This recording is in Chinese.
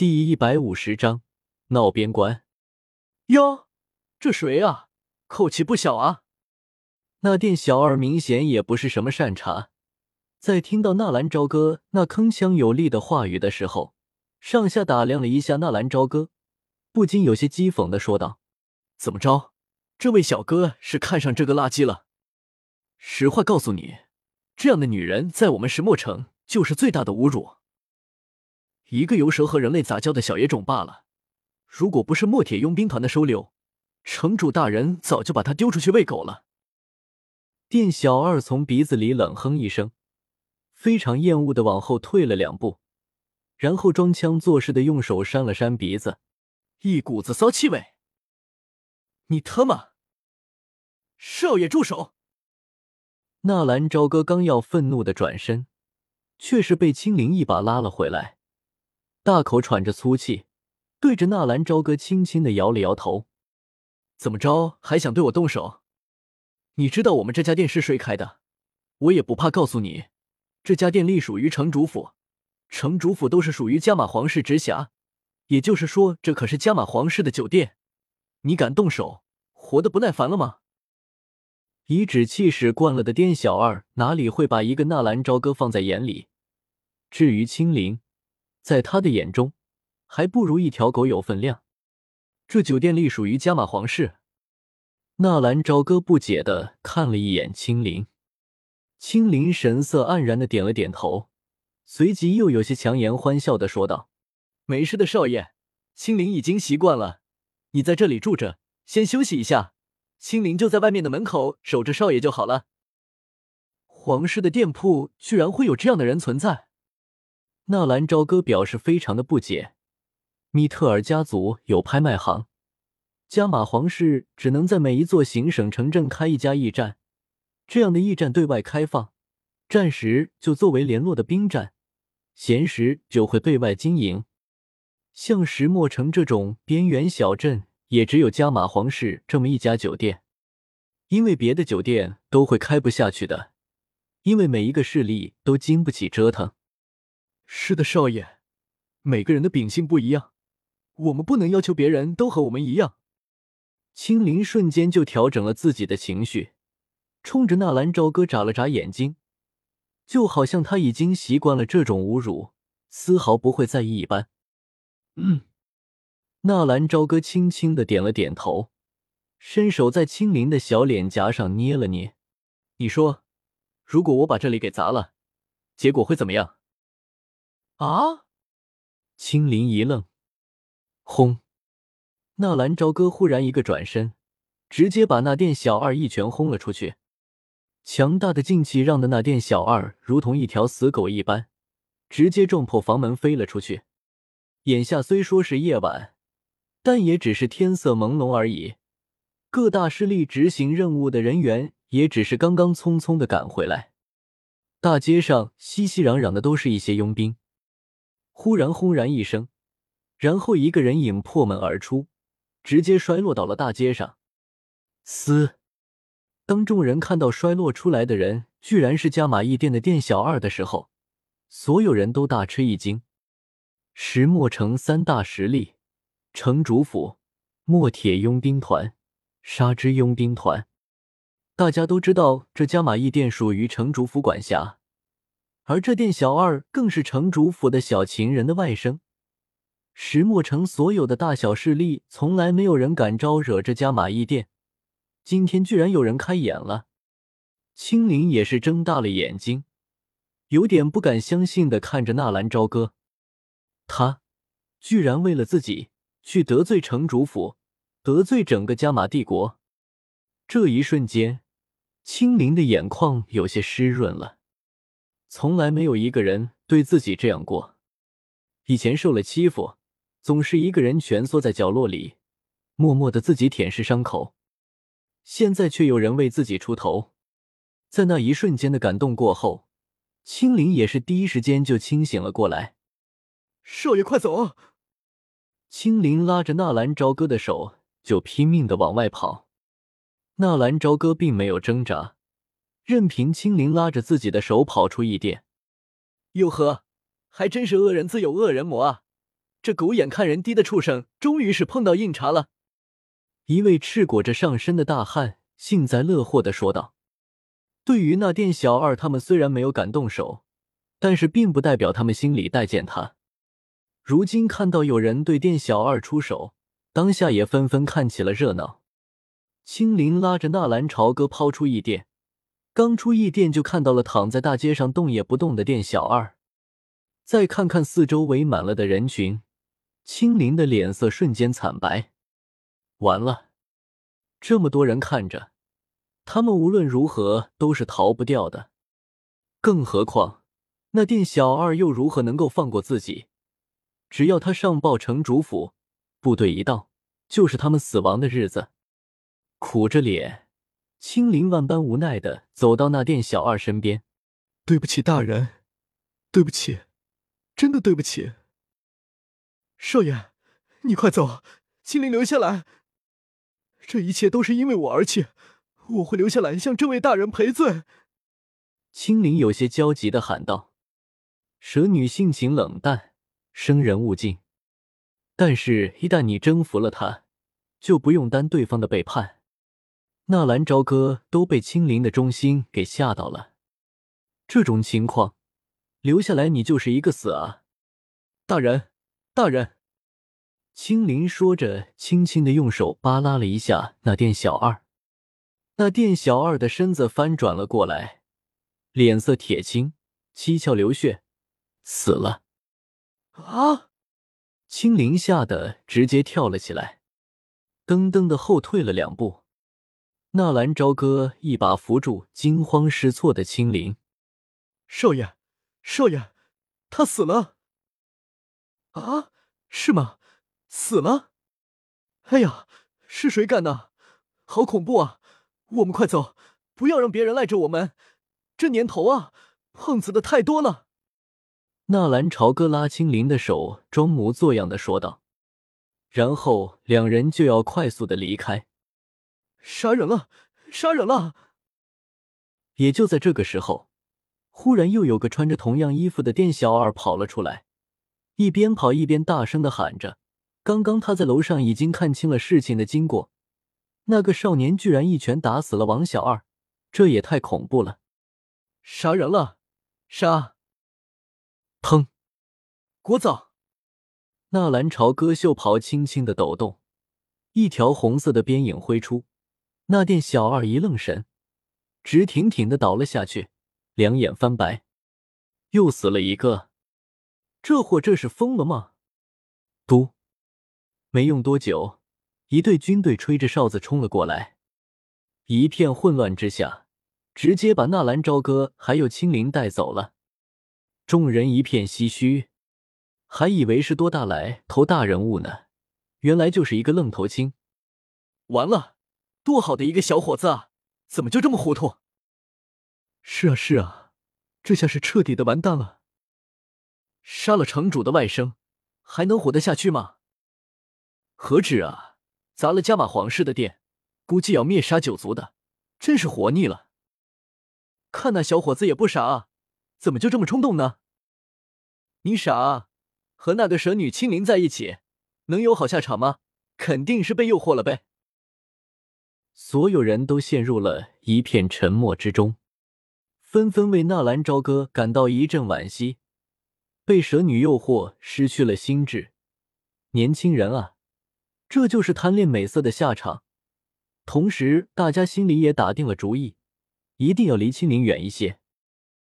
第一百五十章闹边关。哟，这谁啊？口气不小啊！那店小二明显也不是什么善茬，在听到纳兰朝歌那铿锵有力的话语的时候，上下打量了一下纳兰朝歌，不禁有些讥讽的说道：“怎么着？这位小哥是看上这个垃圾了？实话告诉你，这样的女人在我们石墨城就是最大的侮辱。一个游蛇和人类杂交的小野种罢了，如果不是墨铁佣兵团的收留。”城主大人早就把他丢出去喂狗了。店小二从鼻子里冷哼一声，非常厌恶的往后退了两步，然后装腔作势的用手扇了扇鼻子，一股子骚气味。你他妈！少爷住手！纳兰朝歌刚要愤怒的转身，却是被青灵一把拉了回来，大口喘着粗气，对着纳兰朝歌轻轻的摇了摇头。怎么着，还想对我动手？你知道我们这家店是谁开的？我也不怕告诉你，这家店隶属于城主府，城主府都是属于加玛皇室直辖，也就是说，这可是加玛皇室的酒店。你敢动手，活得不耐烦了吗？颐指气使惯了的店小二哪里会把一个纳兰朝歌放在眼里？至于青灵，在他的眼中，还不如一条狗有分量。这酒店隶属于加玛皇室。纳兰朝歌不解的看了一眼青灵，青灵神色黯然的点了点头，随即又有些强颜欢笑的说道：“没事的，少爷，青灵已经习惯了。你在这里住着，先休息一下，青灵就在外面的门口守着少爷就好了。”皇室的店铺居然会有这样的人存在？纳兰朝歌表示非常的不解。米特尔家族有拍卖行，加玛皇室只能在每一座行省城镇开一家驿站，这样的驿站对外开放，战时就作为联络的兵站，闲时就会对外经营。像石墨城这种边缘小镇，也只有加玛皇室这么一家酒店，因为别的酒店都会开不下去的，因为每一个势力都经不起折腾。是的，少爷，每个人的秉性不一样。我们不能要求别人都和我们一样。青灵瞬间就调整了自己的情绪，冲着纳兰朝歌眨了眨眼睛，就好像他已经习惯了这种侮辱，丝毫不会在意一般。嗯，纳兰朝歌轻轻的点了点头，伸手在青灵的小脸颊上捏了捏。你说，如果我把这里给砸了，结果会怎么样？啊！青灵一愣。轰！纳兰朝歌忽然一个转身，直接把那店小二一拳轰了出去。强大的劲气让的那店小二如同一条死狗一般，直接撞破房门飞了出去。眼下虽说是夜晚，但也只是天色朦胧而已。各大势力执行任务的人员也只是刚刚匆匆的赶回来。大街上熙熙攘攘的都是一些佣兵。忽然，轰然一声。然后一个人影破门而出，直接摔落到了大街上。嘶！当众人看到摔落出来的人居然是加玛驿店的店小二的时候，所有人都大吃一惊。石墨城三大实力：城主府、墨铁佣兵团、沙之佣兵团。大家都知道，这加玛驿店属于城主府管辖，而这店小二更是城主府的小情人的外甥。石墨城所有的大小势力，从来没有人敢招惹这家马驿店。今天居然有人开眼了，青灵也是睁大了眼睛，有点不敢相信的看着纳兰朝歌。他居然为了自己去得罪城主府，得罪整个加玛帝国。这一瞬间，青灵的眼眶有些湿润了。从来没有一个人对自己这样过，以前受了欺负。总是一个人蜷缩在角落里，默默的自己舔舐伤口。现在却有人为自己出头，在那一瞬间的感动过后，青灵也是第一时间就清醒了过来。少爷，快走！青灵拉着纳兰朝歌的手就拼命的往外跑。纳兰朝歌并没有挣扎，任凭青灵拉着自己的手跑出驿店。哟呵，还真是恶人自有恶人磨啊！这狗眼看人低的畜生，终于是碰到硬茬了。一位赤裹着上身的大汉幸灾乐祸的说道：“对于那店小二，他们虽然没有敢动手，但是并不代表他们心里待见他。如今看到有人对店小二出手，当下也纷纷看起了热闹。”青林拉着纳兰朝歌抛出异电，刚出异电就看到了躺在大街上动也不动的店小二。再看看四周围满了的人群，青林的脸色瞬间惨白。完了，这么多人看着，他们无论如何都是逃不掉的。更何况那店小二又如何能够放过自己？只要他上报城主府，部队一到，就是他们死亡的日子。苦着脸，青林万般无奈的走到那店小二身边：“对不起，大人，对不起。”真的对不起，少爷，你快走，青灵留下来。这一切都是因为我而起，我会留下来向这位大人赔罪。青灵有些焦急的喊道：“蛇女性情冷淡，生人勿近，但是，一旦你征服了她，就不用担对方的背叛。”纳兰朝歌都被青灵的忠心给吓到了，这种情况。留下来，你就是一个死啊！大人，大人。青灵说着，轻轻的用手扒拉了一下那店小二。那店小二的身子翻转了过来，脸色铁青，七窍流血，死了。啊！青灵吓得直接跳了起来，噔噔的后退了两步。纳兰朝歌一把扶住惊慌失措的青林，少爷。少爷，他死了。啊，是吗？死了？哎呀，是谁干的？好恐怖啊！我们快走，不要让别人赖着我们。这年头啊，碰瓷的太多了。纳兰朝歌拉青林的手，装模作样的说道，然后两人就要快速的离开。杀人了！杀人了！也就在这个时候。忽然，又有个穿着同样衣服的店小二跑了出来，一边跑一边大声的喊着：“刚刚他在楼上已经看清了事情的经过，那个少年居然一拳打死了王小二，这也太恐怖了！杀人了，杀！”砰！国枣，纳兰朝歌袖袍轻轻的抖动，一条红色的边影挥出，那店小二一愣神，直挺挺的倒了下去。两眼翻白，又死了一个，这货这是疯了吗？嘟，没用多久，一队军队吹着哨子冲了过来，一片混乱之下，直接把纳兰朝歌还有青灵带走了。众人一片唏嘘，还以为是多大来头大人物呢，原来就是一个愣头青。完了，多好的一个小伙子啊，怎么就这么糊涂？是啊是啊，这下是彻底的完蛋了。杀了城主的外甥，还能活得下去吗？何止啊，砸了加玛皇室的店，估计要灭杀九族的，真是活腻了。看那小伙子也不傻啊，怎么就这么冲动呢？你傻啊？和那个蛇女青灵在一起，能有好下场吗？肯定是被诱惑了呗。所有人都陷入了一片沉默之中。纷纷为纳兰朝歌感到一阵惋惜，被蛇女诱惑，失去了心智。年轻人啊，这就是贪恋美色的下场。同时，大家心里也打定了主意，一定要离青灵远一些。